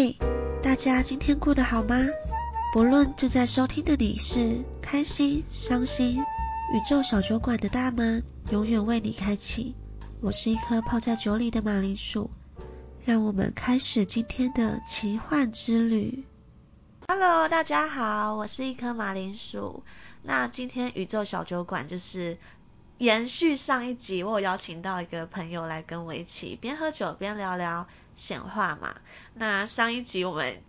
嘿，大家今天过得好吗？不论正在收听的你是开心、伤心，宇宙小酒馆的大门永远为你开启。我是一颗泡在酒里的马铃薯，让我们开始今天的奇幻之旅。Hello，大家好，我是一颗马铃薯。那今天宇宙小酒馆就是延续上一集，我有邀请到一个朋友来跟我一起边喝酒边聊聊显化嘛。那上一集我们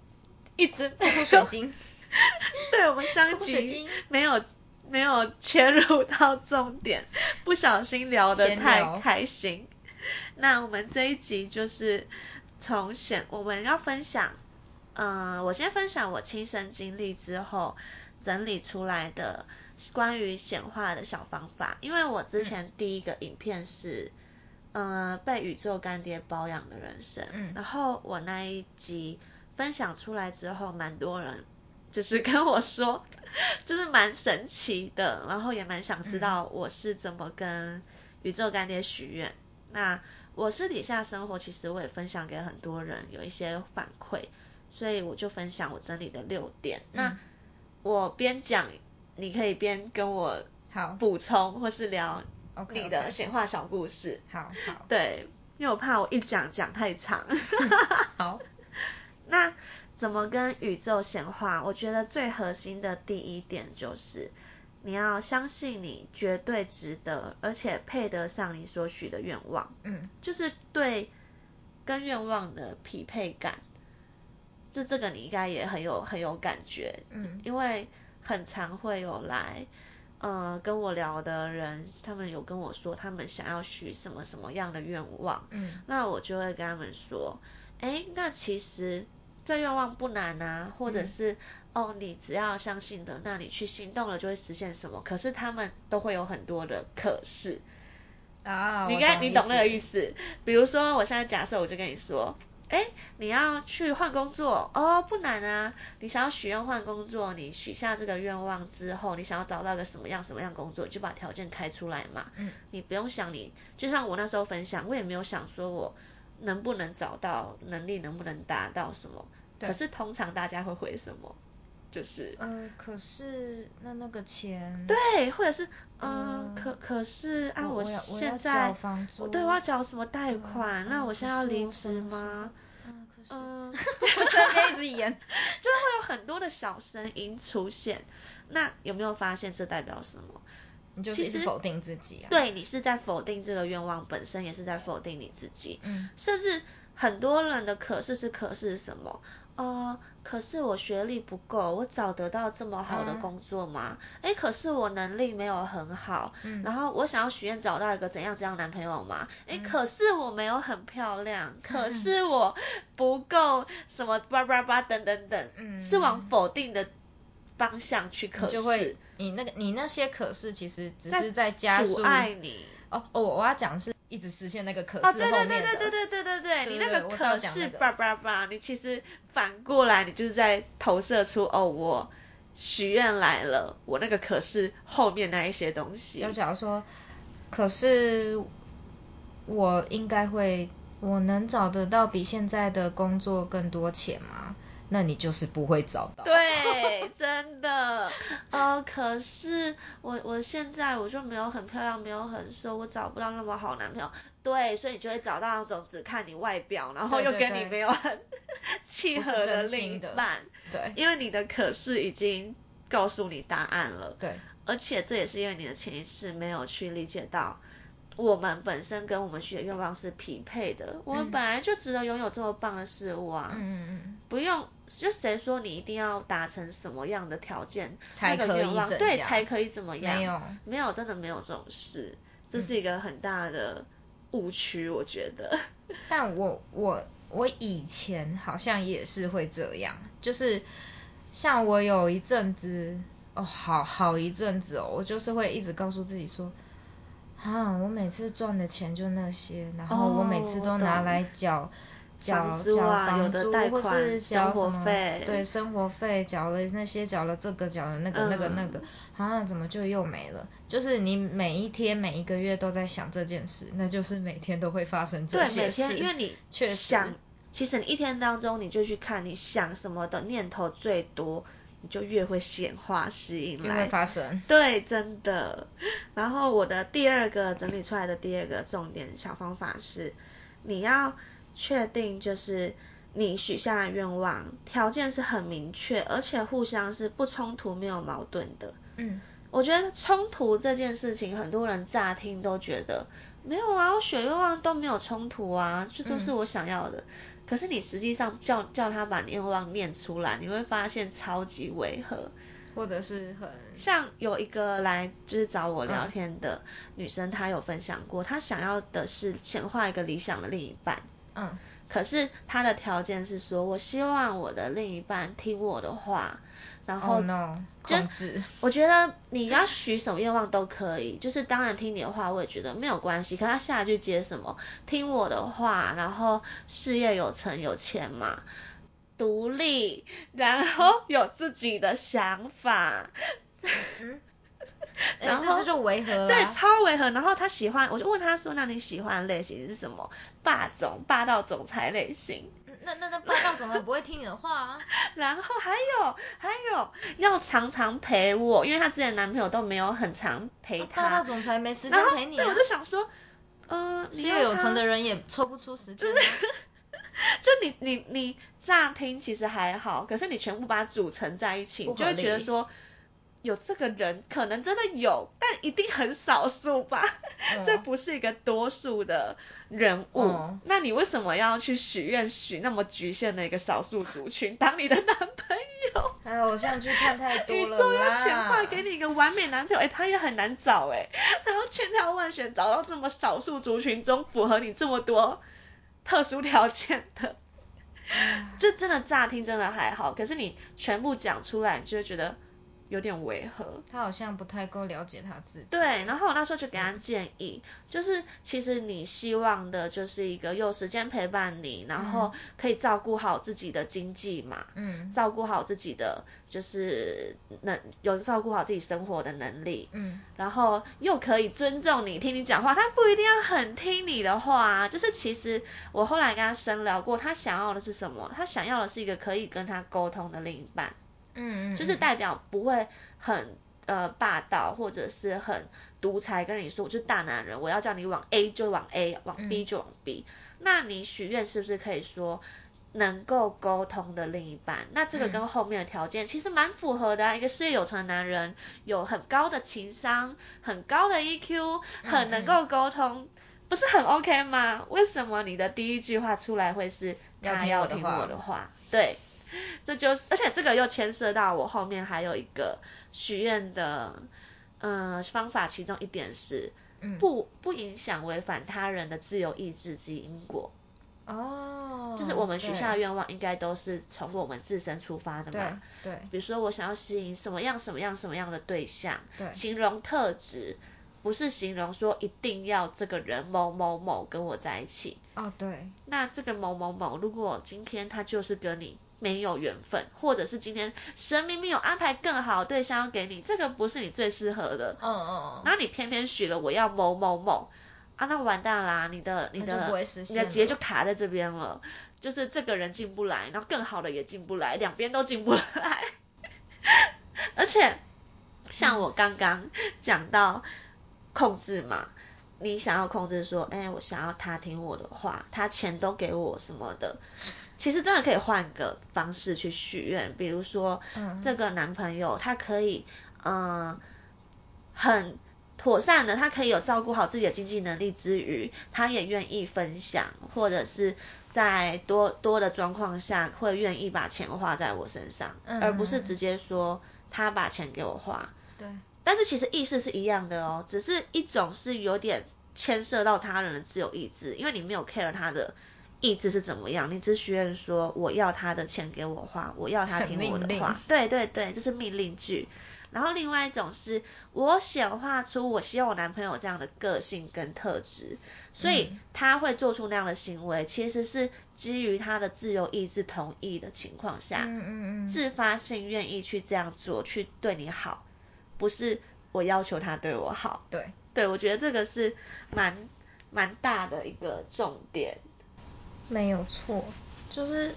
一直吐水晶，对我们上一集没有没有切入到重点，不小心聊得太开心。那我们这一集就是从显，我们要分享，嗯，我先分享我亲身经历之后整理出来的关于显化的小方法。因为我之前第一个影片是，嗯，被宇宙干爹包养的人生，嗯，然后我那一集分享出来之后，蛮多人就是跟我说。就是蛮神奇的，然后也蛮想知道我是怎么跟宇宙干爹许愿。那我私底下生活，其实我也分享给很多人，有一些反馈，所以我就分享我整理的六点。那我边讲，你可以边跟我好补充或是聊你的显化小故事。好好，对，因为我怕我一讲讲太长。好，那。怎么跟宇宙显化？我觉得最核心的第一点就是，你要相信你绝对值得，而且配得上你所许的愿望。嗯，就是对跟愿望的匹配感。这这个你应该也很有很有感觉。嗯，因为很常会有来呃跟我聊的人，他们有跟我说他们想要许什么什么样的愿望。嗯，那我就会跟他们说，哎，那其实。这愿望不难啊，或者是哦，你只要相信的，那你去行动了就会实现什么。可是他们都会有很多的可是啊，你该你懂那个意思。比如说，我现在假设我就跟你说，哎，你要去换工作哦，不难啊。你想要许愿换工作，你许下这个愿望之后，你想要找到个什么样什么样工作，就把条件开出来嘛。嗯，你不用想，你就像我那时候分享，我也没有想说我能不能找到，能力能不能达到什么。可是通常大家会回什么？就是，呃，可是那那个钱，对，或者是，嗯，可可是啊，我现在，对，我要缴什么贷款？那我现在要离职吗？嗯，可是，嗯，在边一直演，就是会有很多的小声音出现。那有没有发现这代表什么？你就是否定自己啊？对你是在否定这个愿望本身，也是在否定你自己。嗯，甚至很多人的可是是可是什么？呃，可是我学历不够，我找得到这么好的工作吗？哎，可是我能力没有很好，嗯然后我想要许愿找到一个怎样怎样男朋友吗？哎，可是我没有很漂亮，可是我不够什么叭叭叭等等等，是往否定的方向去。可是你那个你那些可是其实只是在加速爱你。哦哦，我要讲是。一直实现那个可是哦，对对对对对对对对对，你那个可是叭叭叭，你其实反过来，你就是在投射出哦，我许愿来了，我那个可是后面那一些东西。就假如说，可是我应该会，我能找得到比现在的工作更多钱吗？那你就是不会找到。对，真的。呃，可是我我现在我就没有很漂亮，没有很瘦，我找不到那么好男朋友。对，所以你就会找到那种只看你外表，然后又跟你没有很 契合的另一半。对。因为你的可是已经告诉你答案了。对。而且这也是因为你的潜意识没有去理解到。我们本身跟我们许的愿望是匹配的，我们本来就值得拥有这么棒的事物啊！嗯嗯不用，就谁说你一定要达成什么样的条件，那个愿望对才可以怎么样？没有，没有，真的没有这种事，这是一个很大的误区，我觉得。但我我我以前好像也是会这样，就是像我有一阵子哦，好好一阵子哦，我就是会一直告诉自己说。啊，我每次赚的钱就那些，然后我每次都拿来缴缴缴房租，或是缴什么对生活费，缴了那些，缴了这个，缴了那个，那个那个，啊，怎么就又没了？就是你每一天每一个月都在想这件事，那就是每天都会发生这些事。对，每天因为你想其实你一天当中你就去看你想什么的念头最多，你就越会显化吸引来。发生。对，真的。然后我的第二个整理出来的第二个重点小方法是，你要确定就是你许下的愿望条件是很明确，而且互相是不冲突、没有矛盾的。嗯。我觉得冲突这件事情，很多人乍听都觉得没有啊，我许愿望都没有冲突啊，这都是我想要的。可是你实际上叫叫他把愿望念出来，你会发现超级违和，或者是很像有一个来就是找我聊天的女生，她有分享过，她想要的是显化一个理想的另一半。嗯。可是她的条件是说，我希望我的另一半听我的话。然后控制，我觉得你要许什么愿望都可以，就是当然听你的话，我也觉得没有关系。可他下一句接什么？听我的话，然后事业有成有钱嘛，独立，然后有自己的想法。然后这就违和了，对，超违和。然后他喜欢，我就问他说：“那你喜欢的类型是什么？霸总、霸道总裁类型？”那那那霸道总裁不会听你的话啊。然后还有还有要常常陪我，因为他之前男朋友都没有很常陪他。霸道总裁没时间陪你。对，我就想说，呃，事业有成的人也抽不出时间。就是，就你你你乍听其实还好，可是你全部把它组成在一起，你就会觉得说。有这个人可能真的有，但一定很少数吧，这不是一个多数的人物。那你为什么要去许愿许那么局限的一个少数族群当你的男朋友？还有像剧看太多了宇宙要显化给你一个完美男朋友，哎，他也很难找哎。然后千挑万选找到这么少数族群中符合你这么多特殊条件的，就真的乍听真的还好，可是你全部讲出来，你就会觉得。有点违和，他好像不太够了解他自己。对，然后我那时候就给他建议，就是其实你希望的就是一个有时间陪伴你，然后可以照顾好自己的经济嘛，嗯，照顾好自己的就是能有照顾好自己生活的能力，嗯，然后又可以尊重你，听你讲话，他不一定要很听你的话，就是其实我后来跟他深聊过，他想要的是什么？他想要的是一个可以跟他沟通的另一半。嗯嗯，就是代表不会很呃霸道或者是很独裁，跟你说我是大男人，我要叫你往 A 就往 A，往 B 就往 B。那你许愿是不是可以说能够沟通的另一半？那这个跟后面的条件其实蛮符合的啊，一个事业有成的男人，有很高的情商，很高的 EQ，很能够沟通，不是很 OK 吗？为什么你的第一句话出来会是他要听我的话？对。这就，而且这个又牵涉到我后面还有一个许愿的，嗯，方法，其中一点是，不不影响违反他人的自由意志及因果。哦。就是我们许下的愿望，应该都是从我们自身出发的嘛。对。对。比如说，我想要吸引什么样什么样什么样的对象。对。形容特质，不是形容说一定要这个人某某某跟我在一起。哦，对。那这个某某某，如果今天他就是跟你。没有缘分，或者是今天神明明有安排更好对象要给你，这个不是你最适合的。嗯嗯嗯。然后你偏偏许了我要某某某，啊，那完蛋啦！你的你的你的结就卡在这边了，就是这个人进不来，然后更好的也进不来，两边都进不来。而且像我刚刚讲到控制嘛，你想要控制说，哎，我想要他听我的话，他钱都给我什么的。其实真的可以换个方式去许愿，比如说，这个男朋友他可以，嗯，很妥善的，他可以有照顾好自己的经济能力之余，他也愿意分享，或者是在多多的状况下会愿意把钱花在我身上，而不是直接说他把钱给我花。对。但是其实意思是一样的哦，只是一种是有点牵涉到他人的自由意志，因为你没有 care 他的。意志是怎么样？你只许愿说我要他的钱给我花，我要他听我的话。对对对，这是命令句。然后另外一种是我显化出我希望我男朋友这样的个性跟特质，所以他会做出那样的行为，其实是基于他的自由意志同意的情况下，嗯嗯嗯，自发性愿意去这样做，去对你好，不是我要求他对我好。对对，我觉得这个是蛮蛮大的一个重点。没有错，就是，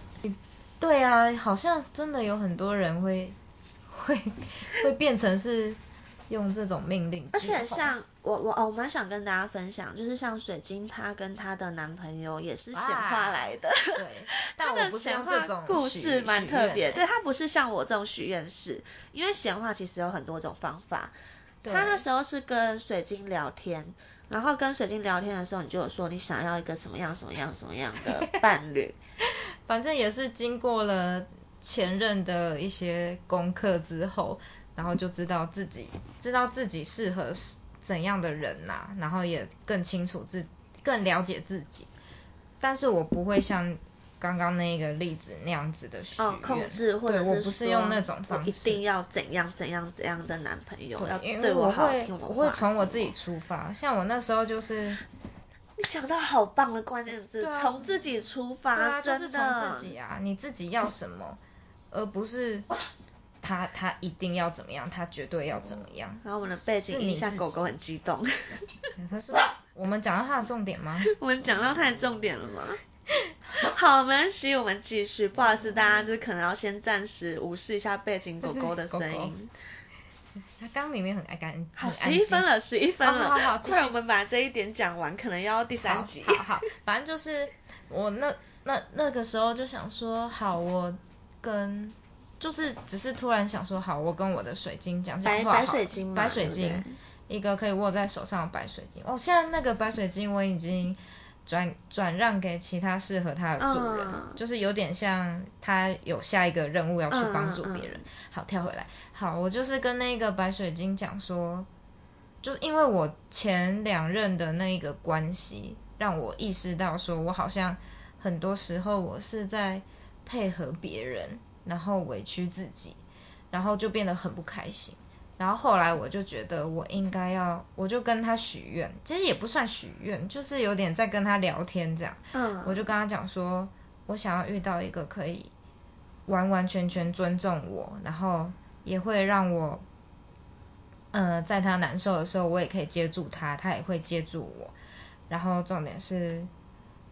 对啊，好像真的有很多人会 会会变成是用这种命令。而且像我我哦，我蛮想跟大家分享，就是像水晶，她跟她的男朋友也是显化来的。对，但 我不是用这种故事蛮特别，对他不是像我这种许愿式，因为显化其实有很多种方法。他那时候是跟水晶聊天，然后跟水晶聊天的时候，你就有说你想要一个什么样什么样什么样的伴侣，反正也是经过了前任的一些功课之后，然后就知道自己知道自己适合怎样的人呐，然后也更清楚自更了解自己，但是我不会像。刚刚那个例子那样子的许愿，控制或者是我不是用那种方式，一定要怎样怎样怎样的男朋友，要对我好听我会从我自己出发，像我那时候就是，你讲到好棒的关键字，从自己出发，就是从自己啊，你自己要什么，而不是他他一定要怎么样，他绝对要怎么样。然后我们的背景一下狗狗很激动，他是我们讲到他的重点吗？我们讲到他的重点了吗？好，没关系，我们继续。不好意思，大家就是可能要先暂时无视一下背景狗狗的声音。他刚明明很爱干，好，十一分了，十一分了。好好，快，我们把这一点讲完，可能要第三集。好好，反正就是我那那那个时候就想说，好，我跟就是只是突然想说，好，我跟我的水晶讲讲话。白水晶白水晶，一个可以握在手上的白水晶。哦，现在那个白水晶我已经。转转让给其他适合他的主人，就是有点像他有下一个任务要去帮助别人。好，跳回来，好，我就是跟那个白水晶讲说，就是因为我前两任的那个关系，让我意识到说我好像很多时候我是在配合别人，然后委屈自己，然后就变得很不开心。然后后来我就觉得我应该要，我就跟他许愿，其实也不算许愿，就是有点在跟他聊天这样。嗯。我就跟他讲说，我想要遇到一个可以完完全全尊重我，然后也会让我，呃，在他难受的时候，我也可以接住他，他也会接住我。然后重点是，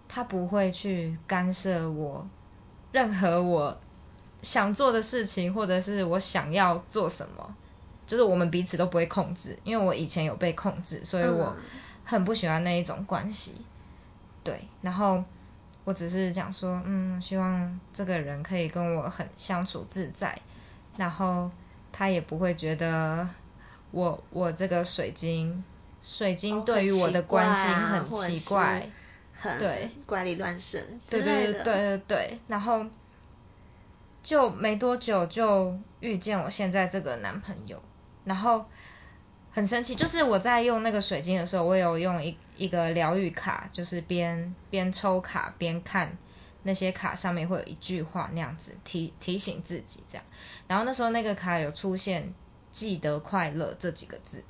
他不会去干涉我任何我想做的事情，或者是我想要做什么。就是我们彼此都不会控制，因为我以前有被控制，所以我很不喜欢那一种关系。对，然后我只是讲说，嗯，希望这个人可以跟我很相处自在，然后他也不会觉得我我这个水晶水晶对于我的关心很奇怪，很对，怪力乱神，对对对对对，然后就没多久就遇见我现在这个男朋友。然后很神奇，就是我在用那个水晶的时候，我有用一一个疗愈卡，就是边边抽卡边看那些卡上面会有一句话那样子提提醒自己这样。然后那时候那个卡有出现“记得快乐”这几个字，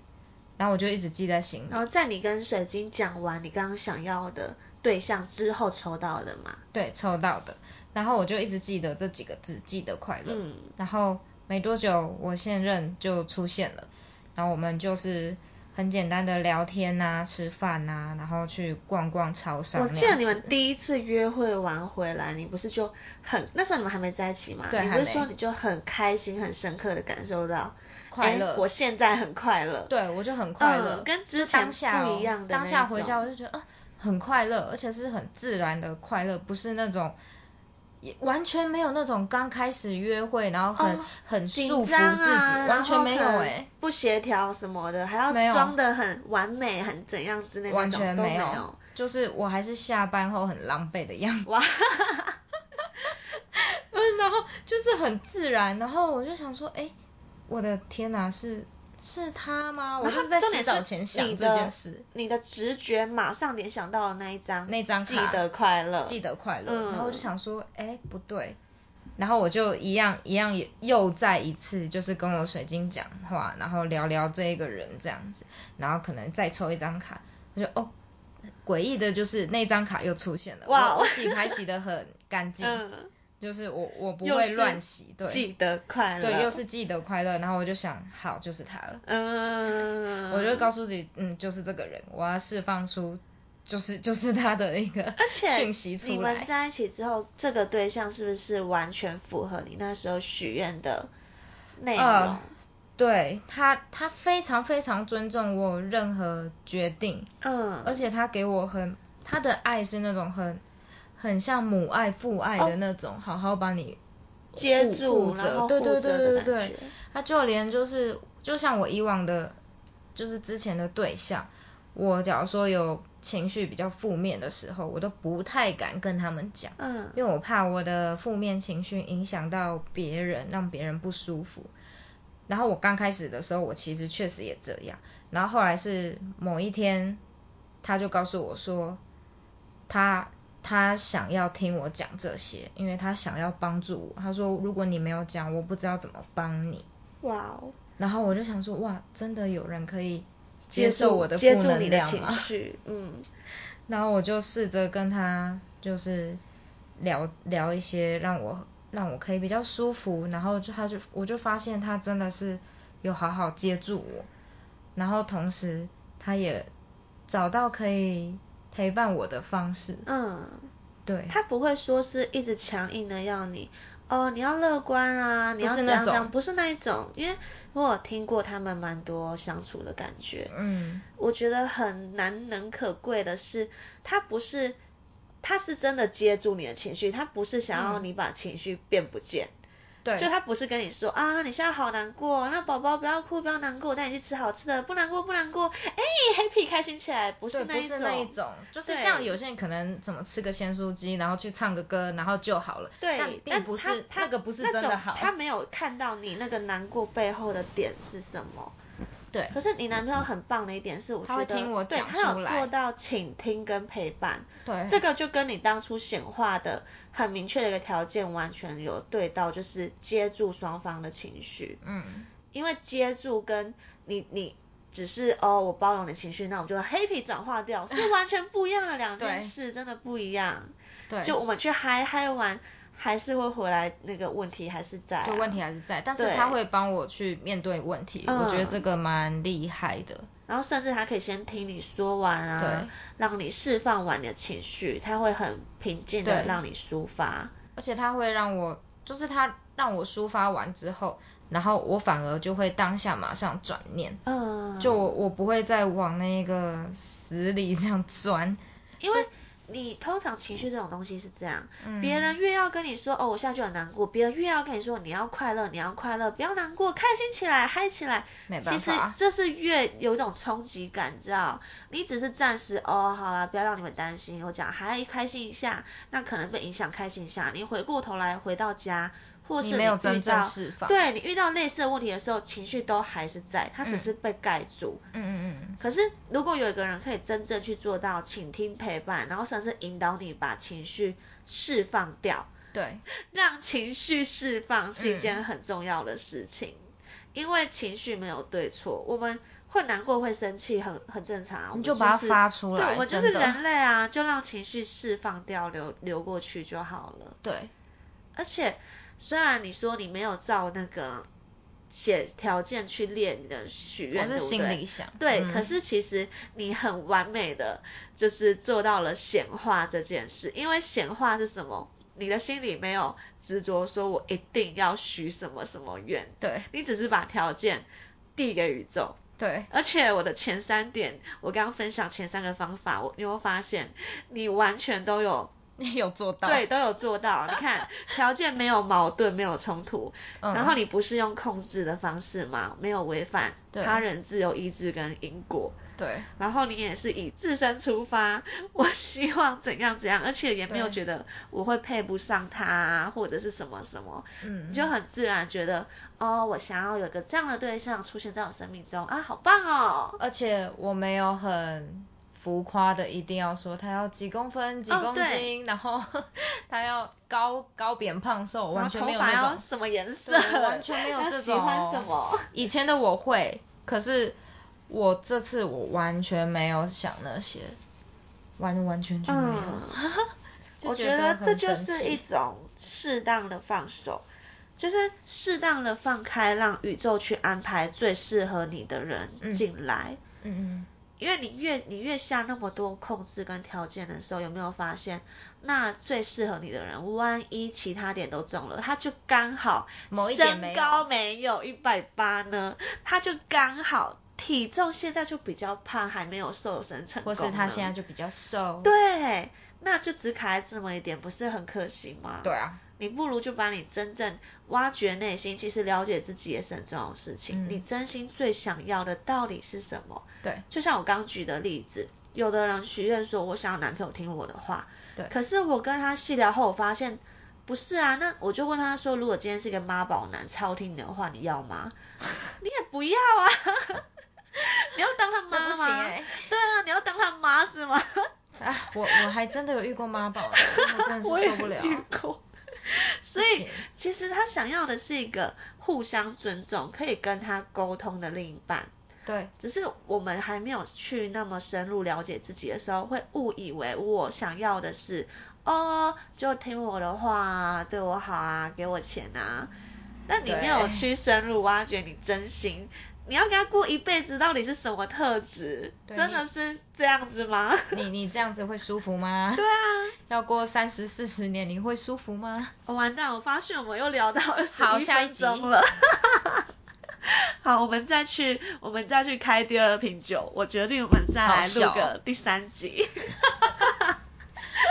然后我就一直记在心里。然后在你跟水晶讲完你刚刚想要的对象之后抽到的嘛？对，抽到的。然后我就一直记得这几个字“记得快乐”。嗯。然后。没多久，我现任就出现了，然后我们就是很简单的聊天呐、吃饭呐，然后去逛逛超市。我记得你们第一次约会完回来，你不是就很那时候你们还没在一起嘛？对，你不是说你就很开心、很深刻的感受到快乐？我现在很快乐。对，我就很快乐，跟之前不一样的。当下回家我就觉得啊，很快乐，而且是很自然的快乐，不是那种。也完全没有那种刚开始约会，然后很很束缚自己，完全没有哎，不协调什么的，还要装的很完美，很怎样之类的，完全没有，就是我还是下班后很狼狈的样子。哇，嗯，然后就是很自然，然后我就想说，哎，我的天哪，是。是他吗？我就是在洗澡前想这件事。你的直觉马上联想到了那一张，那张记得快乐，记得快乐。然后我就想说，哎，不对。然后我就一样一样又再一次，就是跟我水晶讲话，然后聊聊这一个人这样子。然后可能再抽一张卡，我就哦，诡异的就是那张卡又出现了。哇，我洗牌洗的很干净。就是我我不会乱洗，对，记得快乐，对，又是记得快乐，然后我就想，好，就是他了，嗯，我就告诉自己，嗯，就是这个人，我要释放出就是就是他的一个讯息出来。你们在一起之后，这个对象是不是完全符合你那时候许愿的内容？对他，他非常非常尊重我任何决定。嗯。而且他给我很他的爱是那种很很像母爱父爱的那种，好好把你接住着，对对对对对。他就连就是就像我以往的，就是之前的对象，我假如说有。情绪比较负面的时候，我都不太敢跟他们讲，嗯，因为我怕我的负面情绪影响到别人，让别人不舒服。然后我刚开始的时候，我其实确实也这样。然后后来是某一天，他就告诉我说，他他想要听我讲这些，因为他想要帮助我。他说，如果你没有讲，我不知道怎么帮你。哇哦！然后我就想说，哇，真的有人可以。接受我的负能量吗，嗯，然后我就试着跟他就是聊聊一些让我让我可以比较舒服，然后就他就我就发现他真的是有好好接住我，然后同时他也找到可以陪伴我的方式，嗯，对，他不会说是一直强硬的要你。哦，你要乐观啊！你要怎样怎样？不是那一种，因为我有听过他们蛮多相处的感觉。嗯，我觉得很难能可贵的是，他不是，他是真的接住你的情绪，他不是想要你把情绪变不见。对，就他不是跟你说啊，你现在好难过，那宝宝不要哭，不要难过，我带你去吃好吃的，不难过不难过，哎，happy 开心起来，不是那一种，不是那一种，就是像有些人可能怎么吃个鲜蔬鸡，然后去唱个歌，然后就好了，对，并不是那个不是真的好，他没有看到你那个难过背后的点是什么。对，可是你男朋友很棒的一点是，我觉得，对，他有做到倾听跟陪伴，对，这个就跟你当初显化的很明确的一个条件完全有对到，就是接住双方的情绪，嗯，因为接住跟你你只是哦我包容你情绪，那我就 happy 转化掉，是完全不一样的两件 事，真的不一样，对，就我们去嗨嗨完。还是会回来，那个问题还是在。就问题还是在，但是他会帮我去面对问题，我觉得这个蛮厉害的。然后甚至他可以先听你说完啊，让你释放完你的情绪，他会很平静的让你抒发。而且他会让我，就是他让我抒发完之后，然后我反而就会当下马上转念，嗯，就我我不会再往那个死里这样钻，因为。你通常情绪这种东西是这样，别人越要跟你说哦，我现在就很难过，别人越要跟你说你要快乐，你要快乐，不要难过，开心起来，嗨起来。其实这是越有一种冲击感，你知道？你只是暂时哦，好了，不要让你们担心，我讲还开心一下，那可能被影响开心一下，你回过头来回到家。或是你遇到，对你遇到类似的问题的时候，情绪都还是在，它只是被盖住。嗯嗯嗯。可是如果有一个人可以真正去做到倾听陪伴，然后甚至引导你把情绪释放掉，对，让情绪释放是一件很重要的事情，因为情绪没有对错，我们会难过会生气很很正常，你就把它发出来，对，我们就是人类啊，就让情绪释放掉，流流过去就好了。对，而且。虽然你说你没有照那个写条件去列你的许愿，对不对？对，可是其实你很完美的就是做到了显化这件事。因为显化是什么？你的心里没有执着，说我一定要许什么什么愿。对，你只是把条件递给宇宙。对，而且我的前三点，我刚刚分享前三个方法，我你会发现你完全都有。你 有做到，对，都有做到。你看，条件没有矛盾，没有冲突，然后你不是用控制的方式吗？没有违反他人自由意志跟因果。对。然后你也是以自身出发，我希望怎样怎样，而且也没有觉得我会配不上他或者是什么什么，嗯，你就很自然觉得，哦，我想要有个这样的对象出现在我生命中啊，好棒哦。而且我没有很。浮夸的一定要说他要几公分几公斤，然后 他要高高扁胖瘦，完全没有那种什么颜色，完全没有 这种。喜欢什么？以前的我会，可是我这次我完全没有想那些，完完全就没有。我觉得这就是一种适当的放手，就是适当的放开，让宇宙去安排最适合你的人进来。嗯嗯。因为你越你越下那么多控制跟条件的时候，有没有发现，那最适合你的人，万一其他点都中了，他就刚好身高没有一百八呢，他就刚好体重现在就比较胖，还没有瘦身成功，或是他现在就比较瘦，对，那就只卡在这么一点，不是很可惜吗？对啊。你不如就把你真正挖掘内心，其实了解自己也是很重要的事情。你真心最想要的到底是什么？对，就像我刚举的例子，有的人许愿说我想要男朋友听我的话，对。可是我跟他细聊后，我发现不是啊。那我就问他说，如果今天是一个妈宝男，超听你的话，你要吗？你也不要啊。你要当他妈吗？对啊，你要当他妈是吗？啊，我我还真的有遇过妈宝，我真的是受不了。所以其实他想要的是一个互相尊重、可以跟他沟通的另一半。对，只是我们还没有去那么深入了解自己的时候，会误以为我想要的是哦，就听我的话，对我好啊，给我钱啊。但你没有去深入挖掘你真心。你要跟他过一辈子，到底是什么特质？真的是这样子吗？你你这样子会舒服吗？对啊，要过三十四十年，你会舒服吗？我完蛋，我发现我们又聊到二十一分钟了。好，我们再去，我们再去开第二瓶酒。我决定我们再来录个第三集。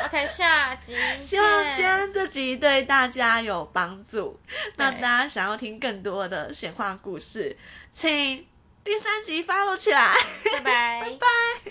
OK，下集希望今天这集对大家有帮助。那大家想要听更多的闲话故事，请第三集 follow 起来。拜拜。拜拜。